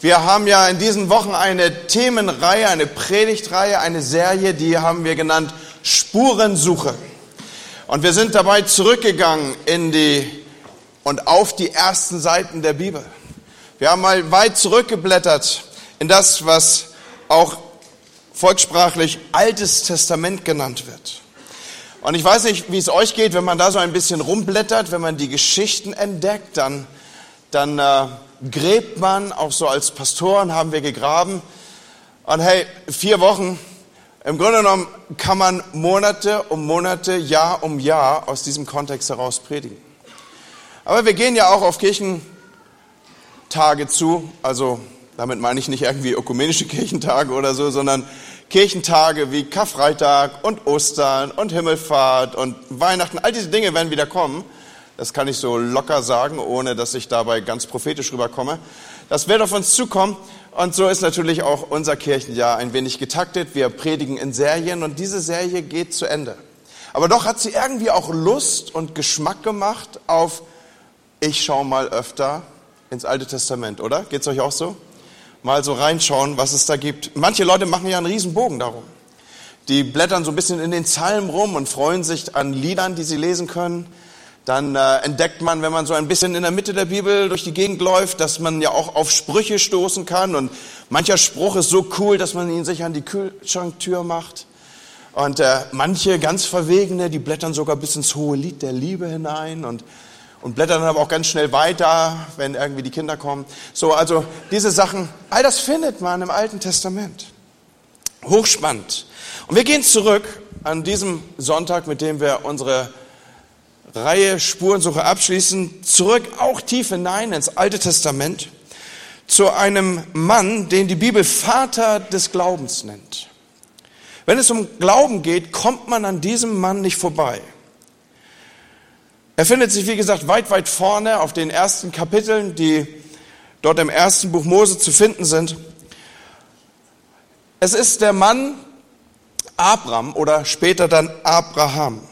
Wir haben ja in diesen Wochen eine Themenreihe, eine Predigtreihe, eine Serie, die haben wir genannt Spurensuche. Und wir sind dabei zurückgegangen in die und auf die ersten Seiten der Bibel. Wir haben mal weit zurückgeblättert in das, was auch volkssprachlich Altes Testament genannt wird. Und ich weiß nicht, wie es euch geht, wenn man da so ein bisschen rumblättert, wenn man die Geschichten entdeckt, dann, dann äh, gräbt man, auch so als Pastoren haben wir gegraben. Und hey, vier Wochen, im Grunde genommen kann man Monate um Monate, Jahr um Jahr aus diesem Kontext heraus predigen. Aber wir gehen ja auch auf Kirchentage zu, also damit meine ich nicht irgendwie ökumenische Kirchentage oder so, sondern Kirchentage wie Karfreitag und Ostern und Himmelfahrt und Weihnachten, all diese Dinge werden wieder kommen. Das kann ich so locker sagen, ohne dass ich dabei ganz prophetisch rüberkomme. Das wird auf uns zukommen. Und so ist natürlich auch unser Kirchenjahr ein wenig getaktet. Wir predigen in Serien und diese Serie geht zu Ende. Aber doch hat sie irgendwie auch Lust und Geschmack gemacht auf, ich schaue mal öfter ins Alte Testament, oder? Geht's euch auch so? Mal so reinschauen, was es da gibt. Manche Leute machen ja einen Riesenbogen darum. Die blättern so ein bisschen in den Psalmen rum und freuen sich an Liedern, die sie lesen können dann äh, entdeckt man, wenn man so ein bisschen in der Mitte der Bibel durch die Gegend läuft, dass man ja auch auf Sprüche stoßen kann. Und mancher Spruch ist so cool, dass man ihn sich an die Kühlschranktür macht. Und äh, manche ganz Verwegene, die blättern sogar bis ins hohe Lied der Liebe hinein und, und blättern dann aber auch ganz schnell weiter, wenn irgendwie die Kinder kommen. So, also diese Sachen, all das findet man im Alten Testament. Hochspannend. Und wir gehen zurück an diesem Sonntag, mit dem wir unsere Reihe Spurensuche abschließen, zurück auch tief hinein ins Alte Testament zu einem Mann, den die Bibel Vater des Glaubens nennt. Wenn es um Glauben geht, kommt man an diesem Mann nicht vorbei. Er findet sich, wie gesagt, weit, weit vorne auf den ersten Kapiteln, die dort im ersten Buch Mose zu finden sind. Es ist der Mann Abram oder später dann Abraham.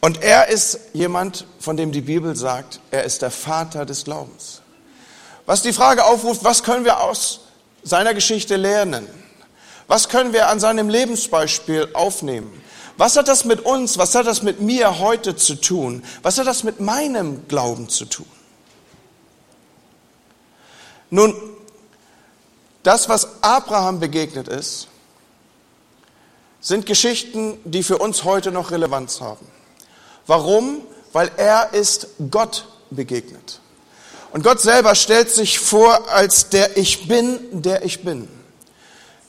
Und er ist jemand, von dem die Bibel sagt, er ist der Vater des Glaubens. Was die Frage aufruft, was können wir aus seiner Geschichte lernen? Was können wir an seinem Lebensbeispiel aufnehmen? Was hat das mit uns, was hat das mit mir heute zu tun? Was hat das mit meinem Glauben zu tun? Nun, das, was Abraham begegnet ist, sind Geschichten, die für uns heute noch Relevanz haben. Warum? Weil er ist Gott begegnet. Und Gott selber stellt sich vor als der Ich bin, der ich bin.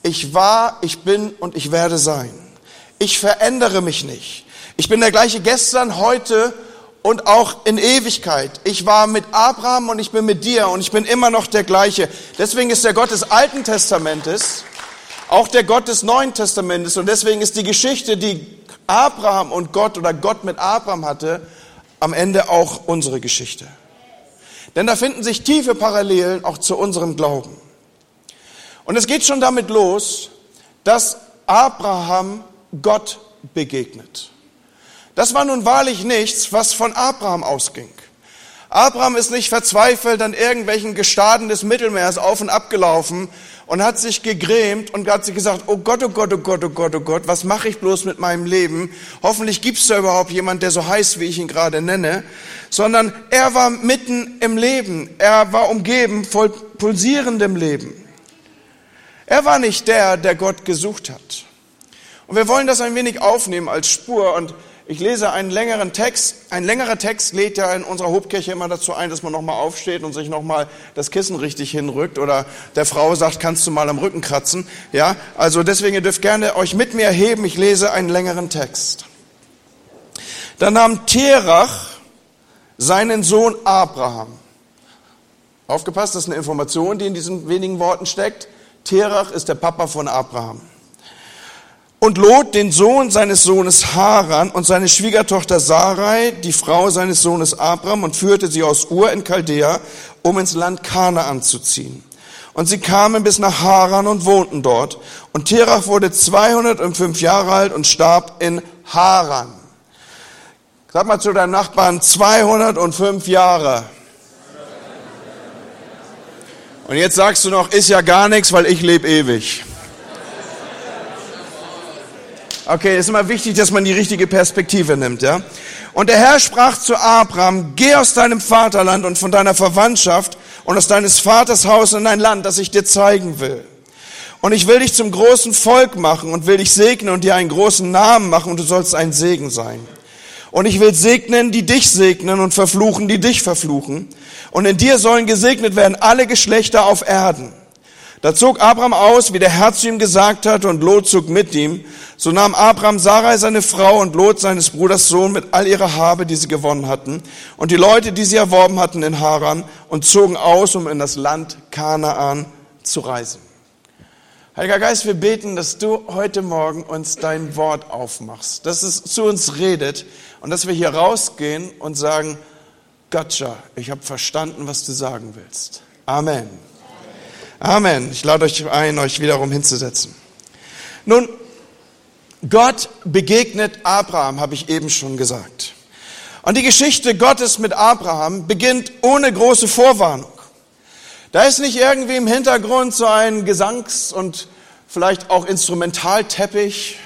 Ich war, ich bin und ich werde sein. Ich verändere mich nicht. Ich bin der gleiche gestern, heute und auch in Ewigkeit. Ich war mit Abraham und ich bin mit dir und ich bin immer noch der gleiche. Deswegen ist der Gott des Alten Testamentes auch der Gott des Neuen Testamentes und deswegen ist die Geschichte, die Abraham und Gott oder Gott mit Abraham hatte, am Ende auch unsere Geschichte. Denn da finden sich tiefe Parallelen auch zu unserem Glauben. Und es geht schon damit los, dass Abraham Gott begegnet. Das war nun wahrlich nichts, was von Abraham ausging. Abraham ist nicht verzweifelt an irgendwelchen Gestaden des Mittelmeers auf und ab gelaufen und hat sich gegrämt und hat sich gesagt, oh Gott, oh Gott, oh Gott, oh Gott, oh Gott, was mache ich bloß mit meinem Leben? Hoffentlich gibt es da überhaupt jemand, der so heißt, wie ich ihn gerade nenne. Sondern er war mitten im Leben. Er war umgeben voll pulsierendem Leben. Er war nicht der, der Gott gesucht hat. Und wir wollen das ein wenig aufnehmen als Spur und ich lese einen längeren Text. Ein längerer Text lädt ja in unserer Hobkirche immer dazu ein, dass man nochmal aufsteht und sich nochmal das Kissen richtig hinrückt oder der Frau sagt, kannst du mal am Rücken kratzen. Ja, also deswegen, ihr dürft gerne euch mit mir heben. Ich lese einen längeren Text. Da nahm Terach seinen Sohn Abraham. Aufgepasst, das ist eine Information, die in diesen wenigen Worten steckt. Terach ist der Papa von Abraham und Lot den Sohn seines Sohnes Haran und seine Schwiegertochter Sarai, die Frau seines Sohnes Abram, und führte sie aus Ur in Chaldea, um ins Land Kanaan zu ziehen. Und sie kamen bis nach Haran und wohnten dort. Und Terach wurde 205 Jahre alt und starb in Haran. Sag mal zu deinem Nachbarn, 205 Jahre. Und jetzt sagst du noch, ist ja gar nichts, weil ich lebe ewig. Okay, ist immer wichtig, dass man die richtige Perspektive nimmt, ja? Und der Herr sprach zu Abraham, geh aus deinem Vaterland und von deiner Verwandtschaft und aus deines Vaters Haus in ein Land, das ich dir zeigen will. Und ich will dich zum großen Volk machen und will dich segnen und dir einen großen Namen machen und du sollst ein Segen sein. Und ich will segnen, die dich segnen und verfluchen, die dich verfluchen. Und in dir sollen gesegnet werden alle Geschlechter auf Erden. Da zog Abraham aus, wie der Herr zu ihm gesagt hat, und Lot zog mit ihm. So nahm Abraham Sarai seine Frau und Lot seines Bruders Sohn mit all ihrer Habe, die sie gewonnen hatten, und die Leute, die sie erworben hatten in Haran, und zogen aus, um in das Land Kanaan zu reisen. Heiliger Geist, wir beten, dass du heute Morgen uns dein Wort aufmachst, dass es zu uns redet und dass wir hier rausgehen und sagen, Gotcha, ich habe verstanden, was du sagen willst. Amen. Amen. Ich lade euch ein, euch wiederum hinzusetzen. Nun, Gott begegnet Abraham, habe ich eben schon gesagt. Und die Geschichte Gottes mit Abraham beginnt ohne große Vorwarnung. Da ist nicht irgendwie im Hintergrund so ein Gesangs- und vielleicht auch Instrumentalteppich,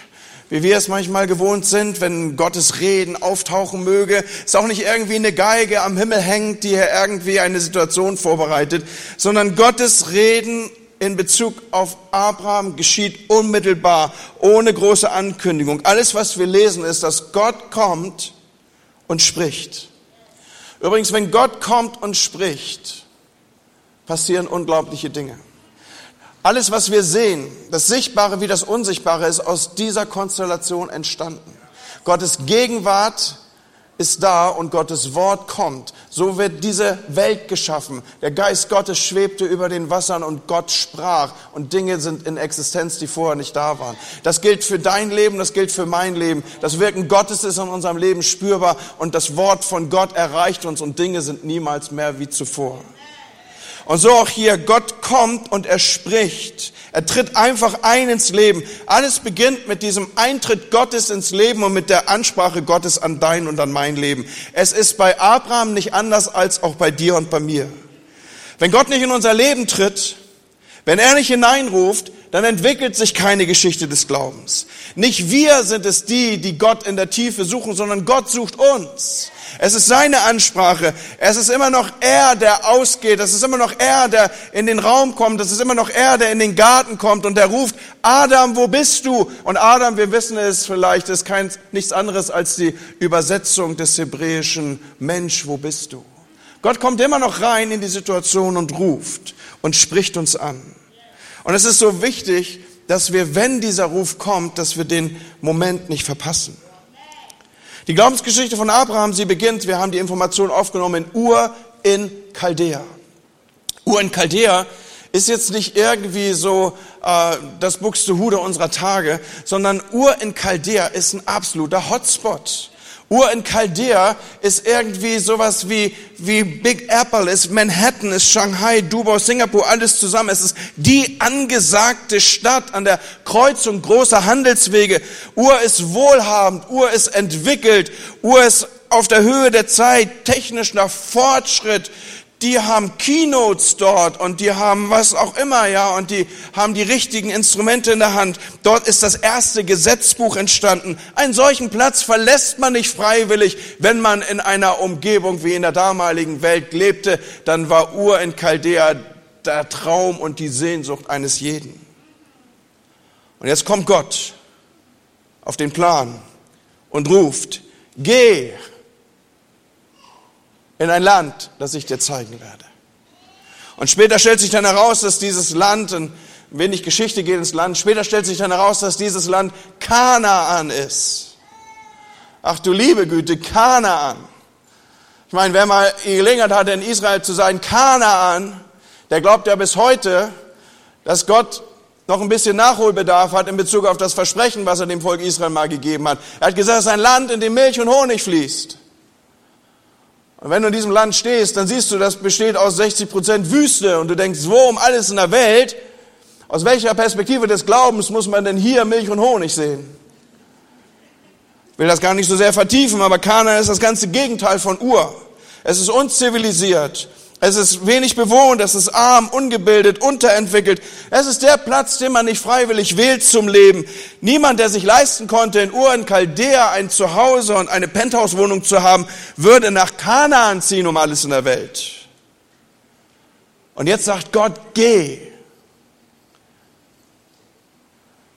wie wir es manchmal gewohnt sind, wenn Gottes Reden auftauchen möge. Ist auch nicht irgendwie eine Geige am Himmel hängt, die hier irgendwie eine Situation vorbereitet, sondern Gottes Reden in Bezug auf Abraham geschieht unmittelbar, ohne große Ankündigung. Alles, was wir lesen, ist, dass Gott kommt und spricht. Übrigens, wenn Gott kommt und spricht, passieren unglaubliche Dinge. Alles, was wir sehen, das Sichtbare wie das Unsichtbare, ist aus dieser Konstellation entstanden. Gottes Gegenwart ist da und Gottes Wort kommt. So wird diese Welt geschaffen. Der Geist Gottes schwebte über den Wassern und Gott sprach und Dinge sind in Existenz, die vorher nicht da waren. Das gilt für dein Leben, das gilt für mein Leben. Das Wirken Gottes ist in unserem Leben spürbar und das Wort von Gott erreicht uns und Dinge sind niemals mehr wie zuvor. Und so auch hier, Gott kommt und er spricht. Er tritt einfach ein ins Leben. Alles beginnt mit diesem Eintritt Gottes ins Leben und mit der Ansprache Gottes an dein und an mein Leben. Es ist bei Abraham nicht anders als auch bei dir und bei mir. Wenn Gott nicht in unser Leben tritt, wenn er nicht hineinruft, dann entwickelt sich keine Geschichte des Glaubens. Nicht wir sind es die, die Gott in der Tiefe suchen, sondern Gott sucht uns. Es ist seine Ansprache. Es ist immer noch er, der ausgeht. Es ist immer noch er, der in den Raum kommt. Es ist immer noch er, der in den Garten kommt und der ruft, Adam, wo bist du? Und Adam, wir wissen es vielleicht, ist kein, nichts anderes als die Übersetzung des hebräischen Mensch, wo bist du? Gott kommt immer noch rein in die Situation und ruft und spricht uns an. Und es ist so wichtig, dass wir, wenn dieser Ruf kommt, dass wir den Moment nicht verpassen. Die Glaubensgeschichte von Abraham, sie beginnt, wir haben die Information aufgenommen, in Ur in Chaldea. Ur in Chaldea ist jetzt nicht irgendwie so äh, das Buxtehude unserer Tage, sondern Ur in Chaldea ist ein absoluter Hotspot. Ur in Chaldea ist irgendwie sowas wie, wie Big Apple, ist Manhattan, ist Shanghai, Dubai, Singapur, alles zusammen. Es ist die angesagte Stadt an der Kreuzung großer Handelswege. Ur ist wohlhabend, Ur ist entwickelt, Ur ist auf der Höhe der Zeit, technisch nach Fortschritt, die haben Keynotes dort und die haben was auch immer, ja, und die haben die richtigen Instrumente in der Hand. Dort ist das erste Gesetzbuch entstanden. Einen solchen Platz verlässt man nicht freiwillig, wenn man in einer Umgebung wie in der damaligen Welt lebte. Dann war Ur in Chaldea der Traum und die Sehnsucht eines jeden. Und jetzt kommt Gott auf den Plan und ruft, geh in ein Land, das ich dir zeigen werde. Und später stellt sich dann heraus, dass dieses Land, ein wenig Geschichte geht ins Land, später stellt sich dann heraus, dass dieses Land Kanaan ist. Ach du liebe Güte, Kanaan. Ich meine, wer mal die Gelegenheit hatte, in Israel zu sein, Kanaan, der glaubt ja bis heute, dass Gott noch ein bisschen Nachholbedarf hat in Bezug auf das Versprechen, was er dem Volk Israel mal gegeben hat. Er hat gesagt, es ist ein Land, in dem Milch und Honig fließt. Und wenn du in diesem Land stehst, dann siehst du, das besteht aus 60 Prozent Wüste und du denkst, wo um alles in der Welt, aus welcher Perspektive des Glaubens muss man denn hier Milch und Honig sehen? Ich will das gar nicht so sehr vertiefen, aber Kana ist das ganze Gegenteil von Ur. Es ist unzivilisiert. Es ist wenig bewohnt, es ist arm, ungebildet, unterentwickelt. Es ist der Platz, den man nicht freiwillig wählt zum Leben. Niemand, der sich leisten konnte, in Ur in Chaldea ein Zuhause und eine Penthouse-Wohnung zu haben, würde nach Kanaan ziehen um alles in der Welt. Und jetzt sagt Gott, geh.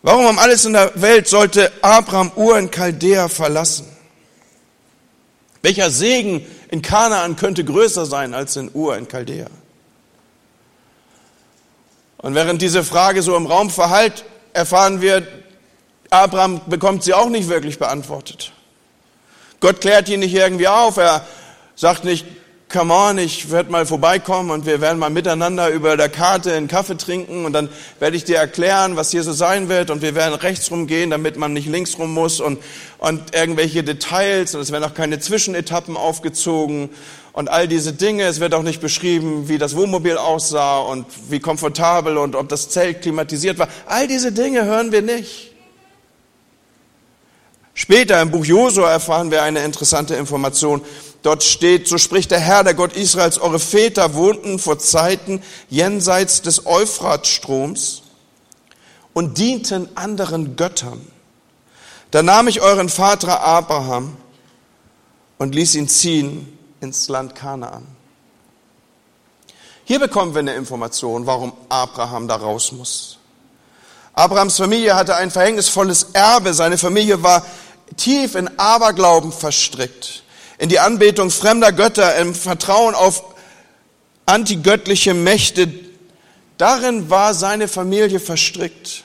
Warum um alles in der Welt sollte Abraham Ur in Chaldea verlassen? Welcher Segen in Kanaan könnte größer sein als in Ur in Chaldea? Und während diese Frage so im Raum verhallt, erfahren wir, Abraham bekommt sie auch nicht wirklich beantwortet. Gott klärt ihn nicht irgendwie auf. Er sagt nicht, come on, ich werde mal vorbeikommen und wir werden mal miteinander über der Karte einen Kaffee trinken und dann werde ich dir erklären, was hier so sein wird und wir werden rechts rumgehen, damit man nicht links rum muss und, und irgendwelche Details und es werden auch keine Zwischenetappen aufgezogen und all diese Dinge. Es wird auch nicht beschrieben, wie das Wohnmobil aussah und wie komfortabel und ob das Zelt klimatisiert war. All diese Dinge hören wir nicht. Später im Buch Josua erfahren wir eine interessante Information. Dort steht, so spricht der Herr, der Gott Israels, eure Väter wohnten vor Zeiten jenseits des Euphratstroms und dienten anderen Göttern. Da nahm ich euren Vater Abraham und ließ ihn ziehen ins Land Kanaan. Hier bekommen wir eine Information, warum Abraham da raus muss. Abrahams Familie hatte ein verhängnisvolles Erbe. Seine Familie war tief in Aberglauben verstrickt in die Anbetung fremder Götter, im Vertrauen auf antigöttliche Mächte. Darin war seine Familie verstrickt.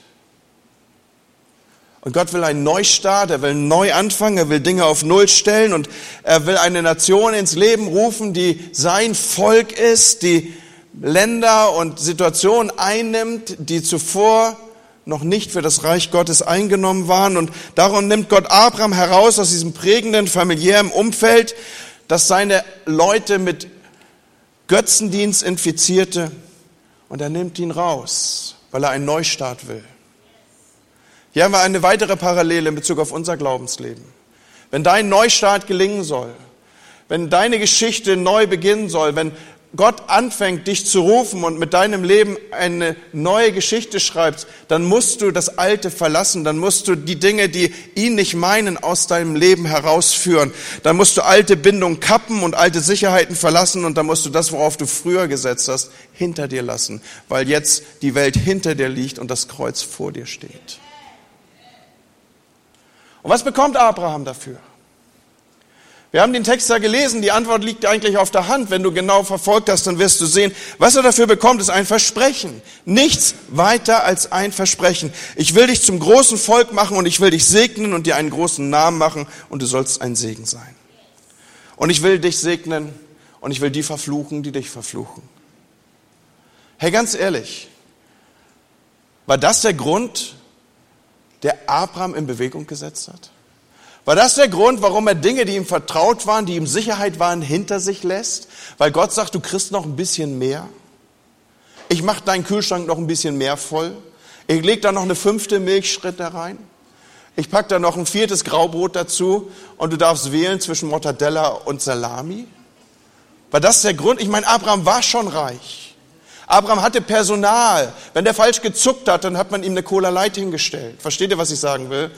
Und Gott will einen Neustart, er will neu anfangen, er will Dinge auf Null stellen und er will eine Nation ins Leben rufen, die sein Volk ist, die Länder und Situationen einnimmt, die zuvor noch nicht für das Reich Gottes eingenommen waren. Und darum nimmt Gott Abraham heraus aus diesem prägenden familiären Umfeld, das seine Leute mit Götzendienst infizierte. Und er nimmt ihn raus, weil er einen Neustart will. Hier haben wir eine weitere Parallele in Bezug auf unser Glaubensleben. Wenn dein Neustart gelingen soll, wenn deine Geschichte neu beginnen soll, wenn Gott anfängt, dich zu rufen und mit deinem Leben eine neue Geschichte schreibst, dann musst du das Alte verlassen, dann musst du die Dinge, die ihn nicht meinen, aus deinem Leben herausführen. Dann musst du alte Bindungen kappen und alte Sicherheiten verlassen und dann musst du das, worauf du früher gesetzt hast, hinter dir lassen, weil jetzt die Welt hinter dir liegt und das Kreuz vor dir steht. Und was bekommt Abraham dafür? Wir haben den Text da gelesen, die Antwort liegt eigentlich auf der Hand. Wenn du genau verfolgt hast, dann wirst du sehen, was er dafür bekommt, ist ein Versprechen. Nichts weiter als ein Versprechen. Ich will dich zum großen Volk machen und ich will dich segnen und dir einen großen Namen machen und du sollst ein Segen sein. Und ich will dich segnen und ich will die verfluchen, die dich verfluchen. Hey, ganz ehrlich, war das der Grund, der Abraham in Bewegung gesetzt hat? War das der Grund, warum er Dinge, die ihm vertraut waren, die ihm Sicherheit waren, hinter sich lässt? Weil Gott sagt, du kriegst noch ein bisschen mehr. Ich mache deinen Kühlschrank noch ein bisschen mehr voll. Ich leg da noch eine fünfte Milchschritte rein. Ich pack da noch ein viertes Graubrot dazu und du darfst wählen zwischen Mortadella und Salami. War das der Grund? Ich meine, Abraham war schon reich. Abraham hatte Personal. Wenn der falsch gezuckt hat, dann hat man ihm eine Cola Light hingestellt. Versteht ihr, was ich sagen will?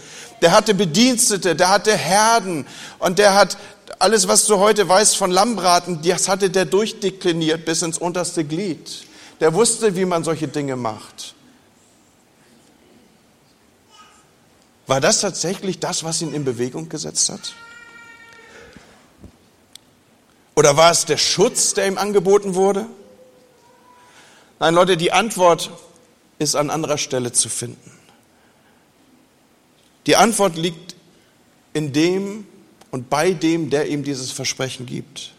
Der hatte Bedienstete, der hatte Herden und der hat alles, was du heute weißt von Lammbraten, das hatte der durchdekliniert bis ins unterste Glied. Der wusste, wie man solche Dinge macht. War das tatsächlich das, was ihn in Bewegung gesetzt hat? Oder war es der Schutz, der ihm angeboten wurde? Nein, Leute, die Antwort ist an anderer Stelle zu finden. Die Antwort liegt in dem und bei dem, der ihm dieses Versprechen gibt.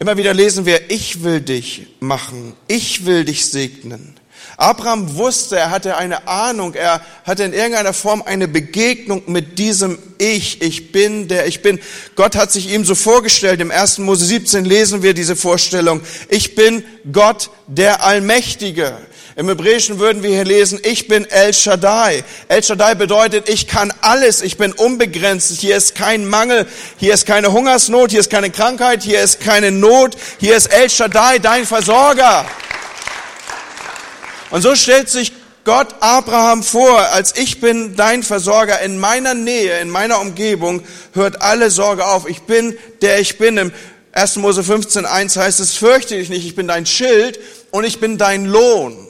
Immer wieder lesen wir, ich will dich machen, ich will dich segnen. Abraham wusste, er hatte eine Ahnung, er hatte in irgendeiner Form eine Begegnung mit diesem Ich, ich bin, der ich bin. Gott hat sich ihm so vorgestellt. Im 1. Mose 17 lesen wir diese Vorstellung. Ich bin Gott, der Allmächtige. Im Hebräischen würden wir hier lesen, ich bin El Shaddai. El Shaddai bedeutet, ich kann alles, ich bin unbegrenzt, hier ist kein Mangel, hier ist keine Hungersnot, hier ist keine Krankheit, hier ist keine Not, hier ist El Shaddai, dein Versorger. Und so stellt sich Gott Abraham vor, als ich bin dein Versorger in meiner Nähe, in meiner Umgebung, hört alle Sorge auf. Ich bin der ich bin. Im 1. Mose 15, 1 heißt es, fürchte dich nicht, ich bin dein Schild und ich bin dein Lohn.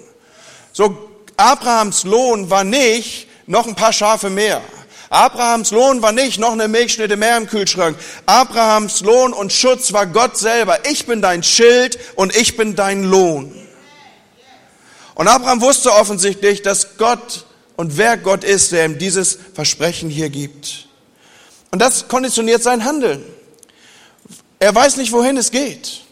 So, Abrahams Lohn war nicht noch ein paar Schafe mehr. Abrahams Lohn war nicht noch eine Milchschnitte mehr im Kühlschrank. Abrahams Lohn und Schutz war Gott selber. Ich bin dein Schild und ich bin dein Lohn. Und Abraham wusste offensichtlich, dass Gott und wer Gott ist, der ihm dieses Versprechen hier gibt. Und das konditioniert sein Handeln. Er weiß nicht, wohin es geht.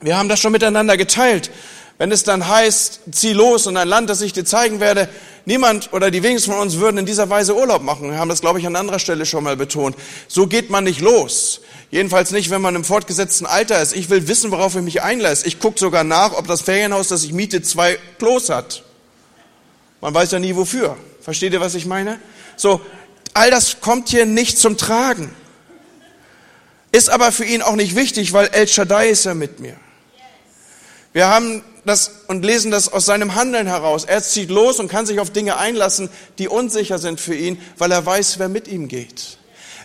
Wir haben das schon miteinander geteilt. Wenn es dann heißt, zieh los und ein Land, das ich dir zeigen werde, niemand oder die wenigsten von uns würden in dieser Weise Urlaub machen. Wir haben das, glaube ich, an anderer Stelle schon mal betont. So geht man nicht los. Jedenfalls nicht, wenn man im fortgesetzten Alter ist. Ich will wissen, worauf ich mich einlasse. Ich gucke sogar nach, ob das Ferienhaus, das ich miete, zwei Klos hat. Man weiß ja nie wofür. Versteht ihr, was ich meine? So, all das kommt hier nicht zum Tragen. Ist aber für ihn auch nicht wichtig, weil El Shaddai ist ja mit mir. Wir haben das und lesen das aus seinem Handeln heraus. Er zieht los und kann sich auf Dinge einlassen, die unsicher sind für ihn, weil er weiß, wer mit ihm geht.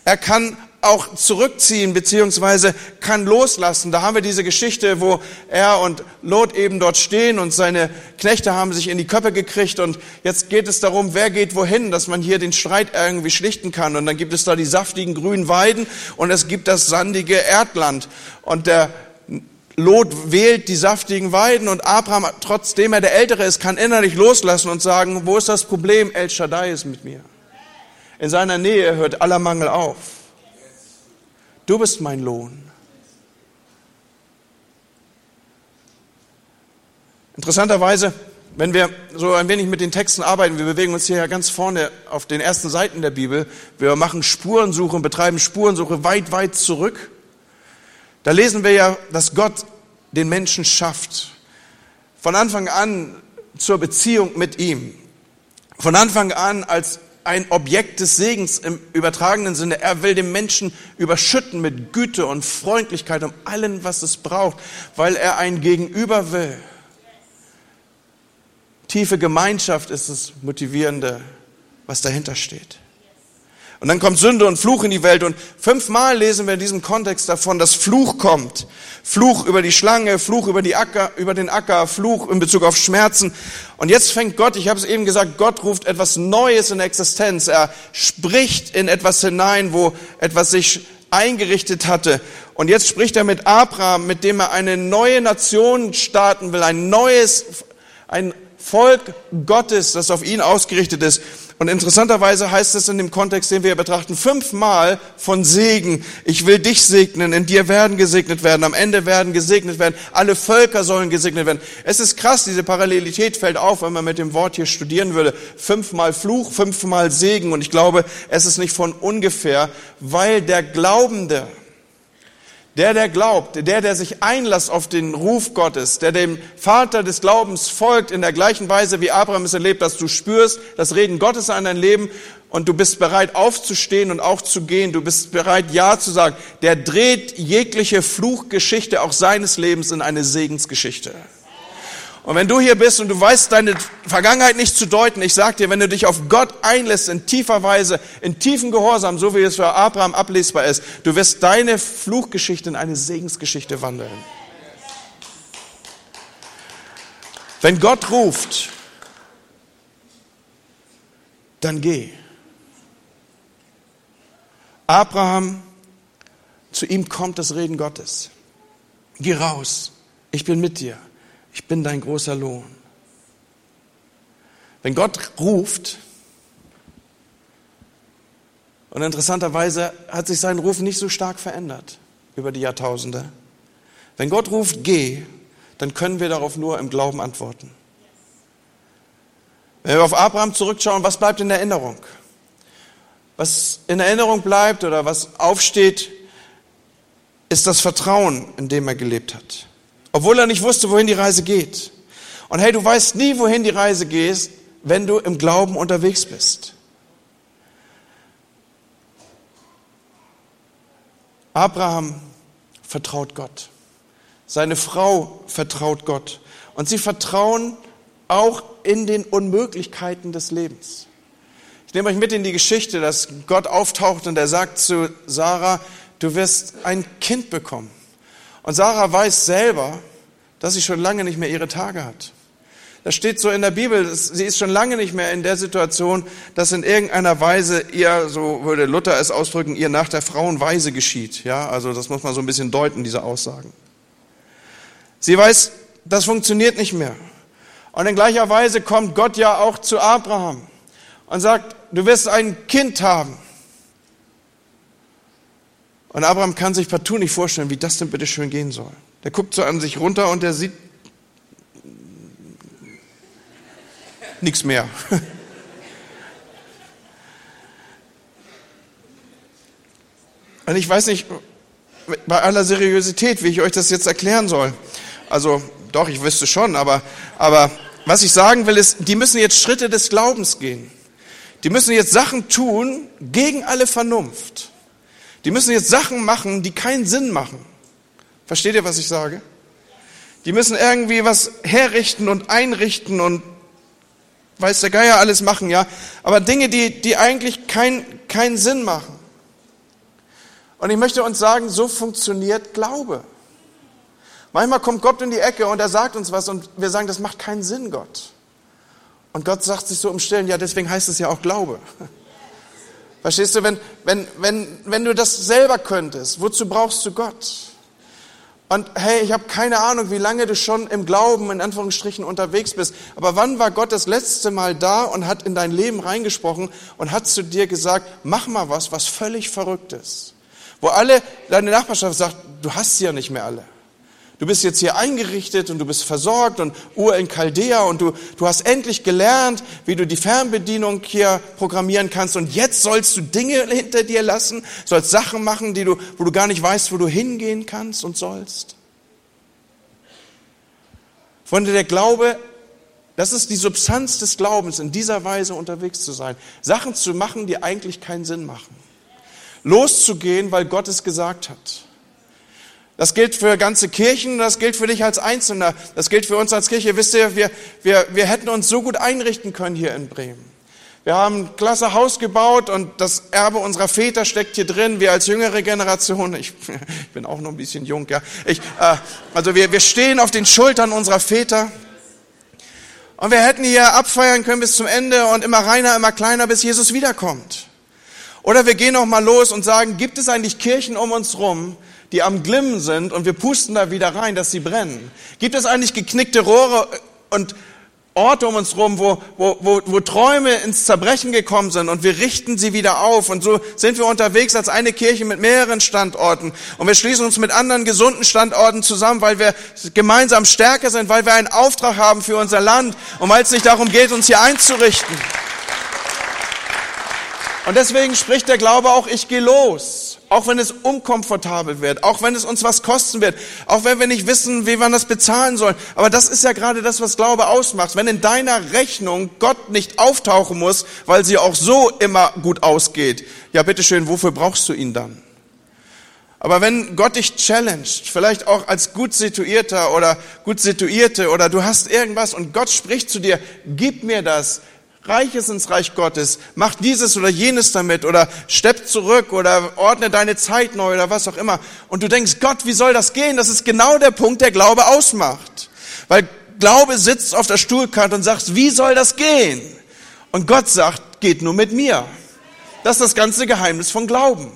Er kann auch zurückziehen beziehungsweise kann loslassen. Da haben wir diese Geschichte, wo er und Lot eben dort stehen und seine Knechte haben sich in die Köpfe gekriegt und jetzt geht es darum, wer geht wohin, dass man hier den Streit irgendwie schlichten kann. Und dann gibt es da die saftigen grünen Weiden und es gibt das sandige Erdland. Und der Lot wählt die saftigen Weiden und Abraham, trotzdem er der Ältere ist, kann innerlich loslassen und sagen, wo ist das Problem? El Shaddai ist mit mir. In seiner Nähe hört aller Mangel auf. Du bist mein Lohn. Interessanterweise, wenn wir so ein wenig mit den Texten arbeiten, wir bewegen uns hier ja ganz vorne auf den ersten Seiten der Bibel, wir machen Spurensuche und betreiben Spurensuche weit, weit zurück. Da lesen wir ja, dass Gott den Menschen schafft. Von Anfang an zur Beziehung mit ihm. Von Anfang an als ein Objekt des Segens im übertragenen Sinne. Er will den Menschen überschütten mit Güte und Freundlichkeit um allen, was es braucht, weil er ein Gegenüber will. Tiefe Gemeinschaft ist das Motivierende, was dahinter steht. Und dann kommt Sünde und Fluch in die Welt. Und fünfmal lesen wir in diesem Kontext davon, dass Fluch kommt. Fluch über die Schlange, Fluch über, die Acker, über den Acker, Fluch in Bezug auf Schmerzen. Und jetzt fängt Gott, ich habe es eben gesagt, Gott ruft etwas Neues in Existenz. Er spricht in etwas hinein, wo etwas sich eingerichtet hatte. Und jetzt spricht er mit Abraham, mit dem er eine neue Nation starten will, ein neues, ein Volk Gottes, das auf ihn ausgerichtet ist. Und interessanterweise heißt es in dem Kontext, den wir betrachten, fünfmal von Segen. Ich will dich segnen, in dir werden gesegnet werden, am Ende werden gesegnet werden, alle Völker sollen gesegnet werden. Es ist krass, diese Parallelität fällt auf, wenn man mit dem Wort hier studieren würde. Fünfmal Fluch, fünfmal Segen. Und ich glaube, es ist nicht von ungefähr, weil der Glaubende, der, der glaubt, der, der sich einlässt auf den Ruf Gottes, der dem Vater des Glaubens folgt in der gleichen Weise, wie Abraham es erlebt, dass du spürst das Reden Gottes an dein Leben und du bist bereit aufzustehen und auch zu gehen, du bist bereit Ja zu sagen, der dreht jegliche Fluchgeschichte auch seines Lebens in eine Segensgeschichte. Und wenn du hier bist und du weißt deine Vergangenheit nicht zu deuten, ich sag dir, wenn du dich auf Gott einlässt in tiefer Weise, in tiefen Gehorsam, so wie es für Abraham ablesbar ist, du wirst deine Fluchgeschichte in eine Segensgeschichte wandeln. Wenn Gott ruft, dann geh. Abraham, zu ihm kommt das Reden Gottes. Geh raus, ich bin mit dir ich bin dein großer Lohn. Wenn Gott ruft, und interessanterweise hat sich sein Ruf nicht so stark verändert über die Jahrtausende. Wenn Gott ruft, geh, dann können wir darauf nur im Glauben antworten. Wenn wir auf Abraham zurückschauen, was bleibt in Erinnerung? Was in Erinnerung bleibt oder was aufsteht, ist das Vertrauen, in dem er gelebt hat obwohl er nicht wusste, wohin die Reise geht. Und hey, du weißt nie, wohin die Reise geht, wenn du im Glauben unterwegs bist. Abraham vertraut Gott. Seine Frau vertraut Gott. Und sie vertrauen auch in den Unmöglichkeiten des Lebens. Ich nehme euch mit in die Geschichte, dass Gott auftaucht und er sagt zu Sarah, du wirst ein Kind bekommen. Und Sarah weiß selber, dass sie schon lange nicht mehr ihre Tage hat. Das steht so in der Bibel, sie ist schon lange nicht mehr in der Situation, dass in irgendeiner Weise ihr, so würde Luther es ausdrücken, ihr nach der Frauenweise geschieht. Ja, also das muss man so ein bisschen deuten, diese Aussagen. Sie weiß, das funktioniert nicht mehr. Und in gleicher Weise kommt Gott ja auch zu Abraham und sagt, du wirst ein Kind haben. Und Abraham kann sich partout nicht vorstellen, wie das denn bitte schön gehen soll. Der guckt so an sich runter und der sieht nichts mehr. Und ich weiß nicht, bei aller Seriosität, wie ich euch das jetzt erklären soll. Also, doch, ich wüsste schon, aber, aber was ich sagen will, ist, die müssen jetzt Schritte des Glaubens gehen. Die müssen jetzt Sachen tun gegen alle Vernunft. Die müssen jetzt Sachen machen, die keinen Sinn machen. Versteht ihr, was ich sage? Die müssen irgendwie was herrichten und einrichten und weiß der Geier alles machen, ja. Aber Dinge, die, die eigentlich keinen keinen Sinn machen. Und ich möchte uns sagen, so funktioniert Glaube. Manchmal kommt Gott in die Ecke und er sagt uns was und wir sagen, das macht keinen Sinn, Gott. Und Gott sagt sich so im Stillen, ja, deswegen heißt es ja auch Glaube. Verstehst du, wenn, wenn, wenn, wenn du das selber könntest, wozu brauchst du Gott? Und hey, ich habe keine Ahnung, wie lange du schon im Glauben in Anführungsstrichen unterwegs bist. Aber wann war Gott das letzte Mal da und hat in dein Leben reingesprochen und hat zu dir gesagt, mach mal was, was völlig verrückt ist. Wo alle, deine Nachbarschaft sagt, du hast sie ja nicht mehr alle. Du bist jetzt hier eingerichtet und du bist versorgt und Ur in Chaldea und du, du hast endlich gelernt, wie du die Fernbedienung hier programmieren kannst und jetzt sollst du Dinge hinter dir lassen, sollst Sachen machen, die du, wo du gar nicht weißt, wo du hingehen kannst und sollst. Freunde, der Glaube, das ist die Substanz des Glaubens, in dieser Weise unterwegs zu sein. Sachen zu machen, die eigentlich keinen Sinn machen. Loszugehen, weil Gott es gesagt hat. Das gilt für ganze Kirchen, das gilt für dich als Einzelner, das gilt für uns als Kirche. Wisst ihr, wir, wir, wir hätten uns so gut einrichten können hier in Bremen. Wir haben ein klasse Haus gebaut und das Erbe unserer Väter steckt hier drin. Wir als jüngere Generation, ich, ich bin auch noch ein bisschen jung, ja. Ich, äh, also wir, wir stehen auf den Schultern unserer Väter. Und wir hätten hier abfeiern können bis zum Ende und immer reiner, immer kleiner, bis Jesus wiederkommt. Oder wir gehen noch mal los und sagen, gibt es eigentlich Kirchen um uns rum, die am Glimmen sind und wir pusten da wieder rein, dass sie brennen? Gibt es eigentlich geknickte Rohre und Orte um uns rum, wo, wo, wo, wo Träume ins Zerbrechen gekommen sind und wir richten sie wieder auf. Und so sind wir unterwegs als eine Kirche mit mehreren Standorten. Und wir schließen uns mit anderen gesunden Standorten zusammen, weil wir gemeinsam stärker sind, weil wir einen Auftrag haben für unser Land und weil es nicht darum geht, uns hier einzurichten. Und deswegen spricht der Glaube auch, ich gehe los auch wenn es unkomfortabel wird, auch wenn es uns was kosten wird, auch wenn wir nicht wissen, wie man das bezahlen soll. Aber das ist ja gerade das, was Glaube ausmacht. Wenn in deiner Rechnung Gott nicht auftauchen muss, weil sie auch so immer gut ausgeht, ja bitteschön, wofür brauchst du ihn dann? Aber wenn Gott dich challenged, vielleicht auch als gut situierter oder gut situierte oder du hast irgendwas und Gott spricht zu dir, gib mir das, reich es ins Reich Gottes, mach dieses oder jenes damit oder stepp zurück oder ordne deine Zeit neu oder was auch immer. Und du denkst, Gott, wie soll das gehen? Das ist genau der Punkt, der Glaube ausmacht. Weil Glaube sitzt auf der Stuhlkante und sagt, wie soll das gehen? Und Gott sagt, geht nur mit mir. Das ist das ganze Geheimnis von Glauben.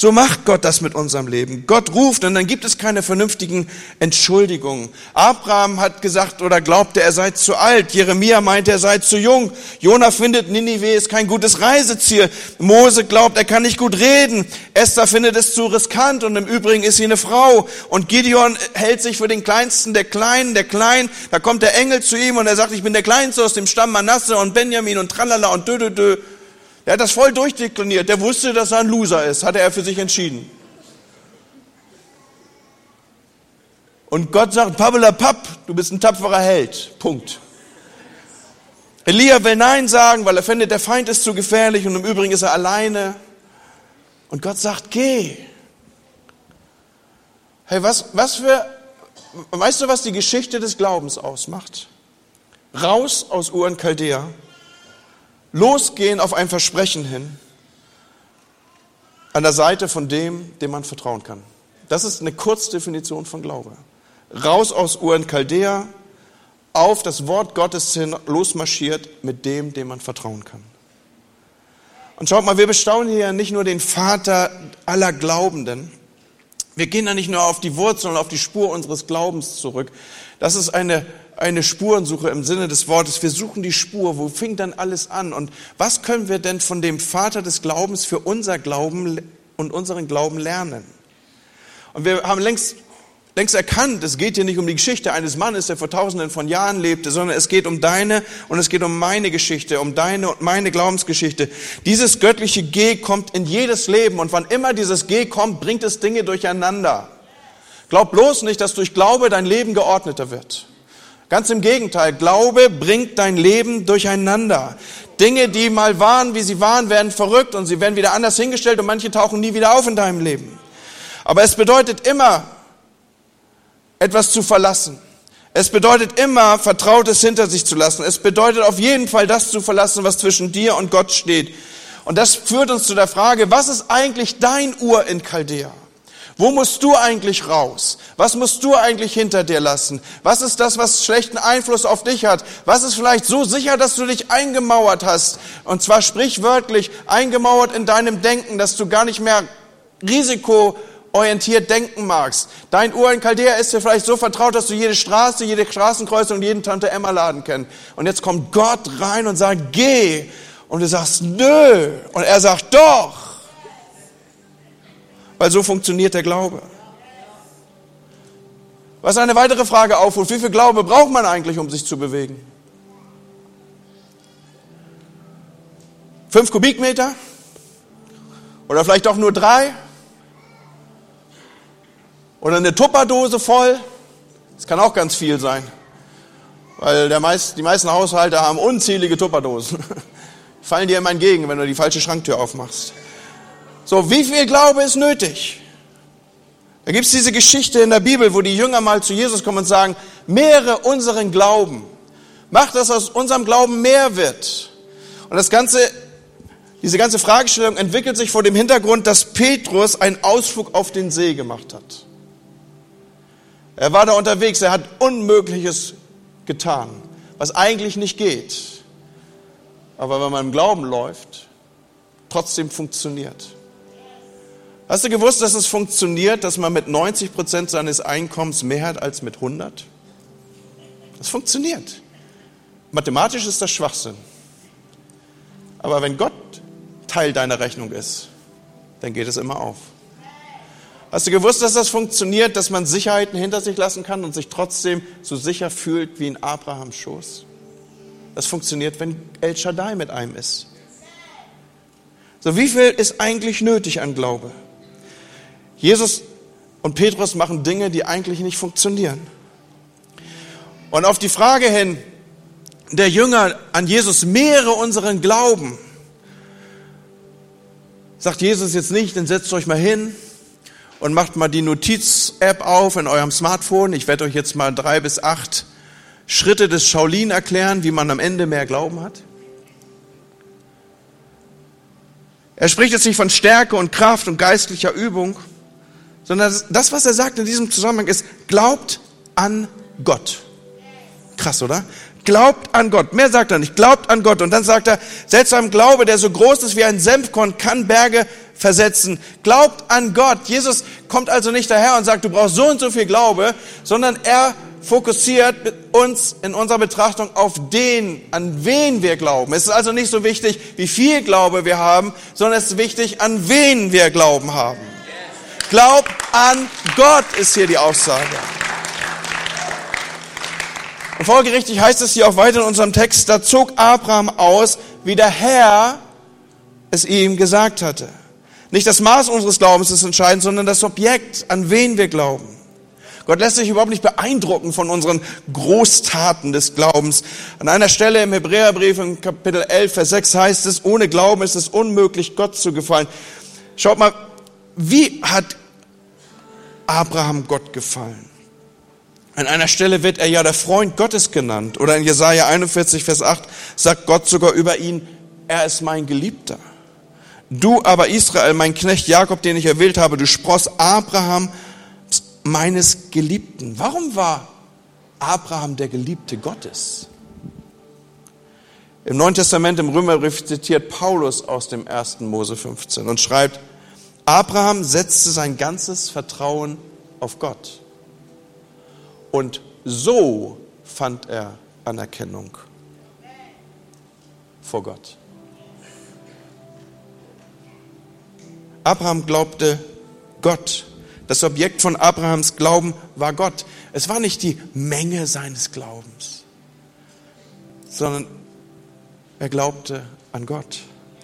So macht Gott das mit unserem Leben. Gott ruft und dann gibt es keine vernünftigen Entschuldigungen. Abraham hat gesagt oder glaubte, er sei zu alt. Jeremia meinte, er sei zu jung. Jonah findet, Ninive ist kein gutes Reiseziel. Mose glaubt, er kann nicht gut reden. Esther findet es zu riskant und im Übrigen ist sie eine Frau. Und Gideon hält sich für den Kleinsten der Kleinen, der Klein. Da kommt der Engel zu ihm und er sagt, ich bin der Kleinste aus dem Stamm Manasse und Benjamin und tralala und dö, dö, dö. Er hat das voll durchdekliniert. Der wusste, dass er ein Loser ist, hatte er für sich entschieden. Und Gott sagt, Pavela Papp, du bist ein tapferer Held. Punkt. Elia will Nein sagen, weil er findet, der Feind ist zu gefährlich und im Übrigen ist er alleine. Und Gott sagt, geh. Hey, was, was für, weißt du, was die Geschichte des Glaubens ausmacht? Raus aus Ur und Chaldea, losgehen auf ein Versprechen hin, an der Seite von dem, dem man vertrauen kann. Das ist eine Kurzdefinition von Glaube. Raus aus Ur und Chaldea, auf das Wort Gottes hin losmarschiert mit dem, dem man vertrauen kann. Und schaut mal, wir bestaunen hier nicht nur den Vater aller Glaubenden. Wir gehen da nicht nur auf die Wurzeln, auf die Spur unseres Glaubens zurück. Das ist eine, eine Spurensuche im Sinne des Wortes. Wir suchen die Spur. Wo fing dann alles an? Und was können wir denn von dem Vater des Glaubens für unser Glauben und unseren Glauben lernen? Und wir haben längst längst erkannt, es geht hier nicht um die Geschichte eines Mannes, der vor tausenden von Jahren lebte, sondern es geht um deine und es geht um meine Geschichte, um deine und meine Glaubensgeschichte. Dieses göttliche G kommt in jedes Leben und wann immer dieses G kommt, bringt es Dinge durcheinander. Glaub bloß nicht, dass durch Glaube dein Leben geordneter wird. Ganz im Gegenteil, Glaube bringt dein Leben durcheinander. Dinge, die mal waren, wie sie waren, werden verrückt und sie werden wieder anders hingestellt und manche tauchen nie wieder auf in deinem Leben. Aber es bedeutet immer, etwas zu verlassen. Es bedeutet immer, Vertrautes hinter sich zu lassen. Es bedeutet auf jeden Fall das zu verlassen, was zwischen dir und Gott steht. Und das führt uns zu der Frage, was ist eigentlich dein Ur in Chaldea? Wo musst du eigentlich raus? Was musst du eigentlich hinter dir lassen? Was ist das, was schlechten Einfluss auf dich hat? Was ist vielleicht so sicher, dass du dich eingemauert hast? Und zwar sprichwörtlich eingemauert in deinem Denken, dass du gar nicht mehr Risiko orientiert denken magst. Dein Ur in Chaldea ist dir vielleicht so vertraut, dass du jede Straße, jede Straßenkreuzung und jeden Tante Emma Laden kennst. Und jetzt kommt Gott rein und sagt, geh. Und du sagst, nö. Und er sagt, doch. Weil so funktioniert der Glaube. Was eine weitere Frage aufruft, wie viel Glaube braucht man eigentlich, um sich zu bewegen? Fünf Kubikmeter? Oder vielleicht auch nur drei? Oder eine Tupperdose voll. Das kann auch ganz viel sein. Weil meist, die meisten Haushalte haben unzählige Tupperdosen. Fallen dir immer entgegen, wenn du die falsche Schranktür aufmachst. So, wie viel Glaube ist nötig? Da gibt es diese Geschichte in der Bibel, wo die Jünger mal zu Jesus kommen und sagen, mehre unseren Glauben. Mach, dass aus unserem Glauben mehr wird. Und das Ganze, diese ganze Fragestellung entwickelt sich vor dem Hintergrund, dass Petrus einen Ausflug auf den See gemacht hat. Er war da unterwegs, er hat Unmögliches getan, was eigentlich nicht geht. Aber wenn man im Glauben läuft, trotzdem funktioniert. Hast du gewusst, dass es funktioniert, dass man mit 90 Prozent seines Einkommens mehr hat als mit 100? Das funktioniert. Mathematisch ist das Schwachsinn. Aber wenn Gott Teil deiner Rechnung ist, dann geht es immer auf. Hast du gewusst, dass das funktioniert, dass man Sicherheiten hinter sich lassen kann und sich trotzdem so sicher fühlt wie in Abrahams Schoß? Das funktioniert, wenn El Shaddai mit einem ist. So, wie viel ist eigentlich nötig an Glaube? Jesus und Petrus machen Dinge, die eigentlich nicht funktionieren. Und auf die Frage hin, der Jünger an Jesus mehre unseren Glauben, sagt Jesus jetzt nicht, dann setzt euch mal hin und macht mal die Notiz-App auf in eurem Smartphone. Ich werde euch jetzt mal drei bis acht Schritte des Shaolin erklären, wie man am Ende mehr Glauben hat. Er spricht jetzt nicht von Stärke und Kraft und geistlicher Übung, sondern das, was er sagt in diesem Zusammenhang ist, glaubt an Gott. Krass, oder? Glaubt an Gott. Mehr sagt er nicht. Glaubt an Gott. Und dann sagt er, seltsam Glaube, der so groß ist wie ein Senfkorn, kann Berge versetzen. Glaubt an Gott. Jesus kommt also nicht daher und sagt, du brauchst so und so viel Glaube, sondern er fokussiert uns in unserer Betrachtung auf den, an wen wir glauben. Es ist also nicht so wichtig, wie viel Glaube wir haben, sondern es ist wichtig, an wen wir Glauben haben. Glaubt an Gott ist hier die Aussage. Und folgerichtig heißt es hier auch weiter in unserem Text, da zog Abraham aus, wie der Herr es ihm gesagt hatte. Nicht das Maß unseres Glaubens ist entscheidend, sondern das Objekt, an wen wir glauben. Gott lässt sich überhaupt nicht beeindrucken von unseren Großtaten des Glaubens. An einer Stelle im Hebräerbrief in Kapitel 11, Vers 6 heißt es, ohne Glauben ist es unmöglich, Gott zu gefallen. Schaut mal, wie hat Abraham Gott gefallen? An einer Stelle wird er ja der Freund Gottes genannt. Oder in Jesaja 41, Vers 8 sagt Gott sogar über ihn, er ist mein Geliebter. Du aber Israel, mein Knecht Jakob, den ich erwählt habe, du Spross Abraham, meines Geliebten. Warum war Abraham der Geliebte Gottes? Im Neuen Testament, im Römerbrief zitiert Paulus aus dem 1. Mose 15 und schreibt, Abraham setzte sein ganzes Vertrauen auf Gott. Und so fand er Anerkennung vor Gott. Abraham glaubte Gott. Das Objekt von Abrahams Glauben war Gott. Es war nicht die Menge seines Glaubens, sondern er glaubte an Gott.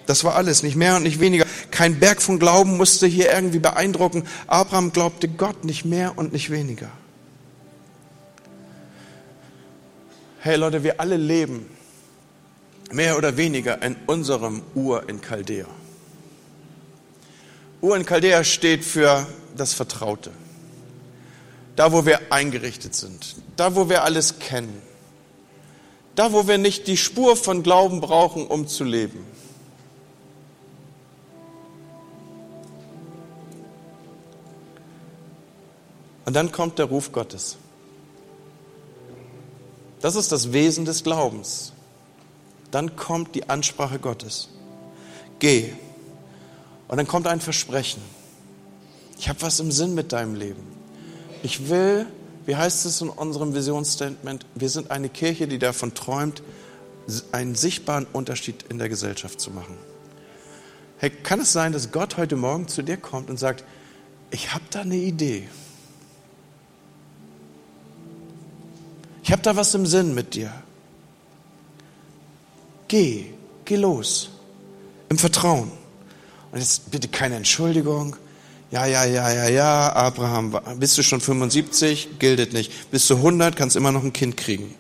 Das war alles, nicht mehr und nicht weniger. Kein Berg von Glauben musste hier irgendwie beeindrucken. Abraham glaubte Gott nicht mehr und nicht weniger. Hey Leute, wir alle leben mehr oder weniger in unserem Ur in Chaldea. Ur in Chaldea steht für das Vertraute. Da, wo wir eingerichtet sind. Da, wo wir alles kennen. Da, wo wir nicht die Spur von Glauben brauchen, um zu leben. Und dann kommt der Ruf Gottes. Das ist das Wesen des Glaubens. Dann kommt die Ansprache Gottes. Geh. Und dann kommt ein Versprechen. Ich habe was im Sinn mit deinem Leben. Ich will, wie heißt es in unserem Visionsstatement, wir sind eine Kirche, die davon träumt, einen sichtbaren Unterschied in der Gesellschaft zu machen. Hey, kann es sein, dass Gott heute Morgen zu dir kommt und sagt, ich habe da eine Idee. Ich habe da was im Sinn mit dir. Geh, geh los. Im Vertrauen. Und jetzt bitte keine Entschuldigung. Ja, ja, ja, ja, ja, Abraham, bist du schon 75? Gildet nicht. Bist du 100? Kannst immer noch ein Kind kriegen.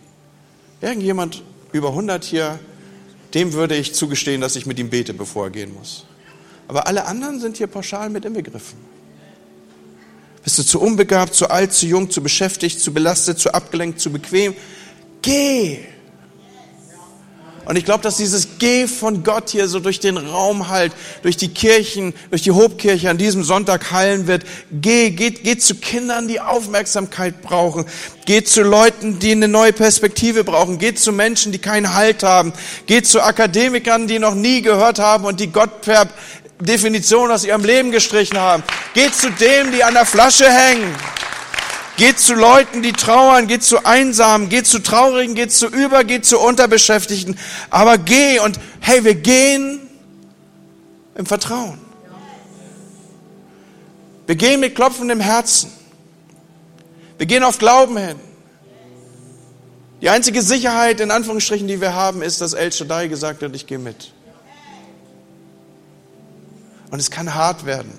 Irgendjemand über 100 hier, dem würde ich zugestehen, dass ich mit ihm bete, bevor er gehen muss. Aber alle anderen sind hier pauschal mit inbegriffen. Bist du zu unbegabt, zu alt, zu jung, zu beschäftigt, zu belastet, zu abgelenkt, zu bequem? Geh! Und ich glaube, dass dieses Geh von Gott hier so durch den Raum halt, durch die Kirchen, durch die Hobkirche an diesem Sonntag heilen wird. Geh, geh, geh zu Kindern, die Aufmerksamkeit brauchen. Geh zu Leuten, die eine neue Perspektive brauchen. Geh zu Menschen, die keinen Halt haben. Geh zu Akademikern, die noch nie gehört haben und die Gott Definition aus ihrem Leben gestrichen haben. Geht zu denen, die an der Flasche hängen. Geht zu Leuten, die trauern, geht zu Einsamen, geht zu Traurigen, geht zu Über, geht zu Unterbeschäftigten. Aber geh und hey, wir gehen im Vertrauen. Wir gehen mit klopfendem Herzen. Wir gehen auf Glauben hin. Die einzige Sicherheit, in Anführungsstrichen, die wir haben, ist, dass El Shaddai gesagt hat, ich gehe mit. Und es kann hart werden.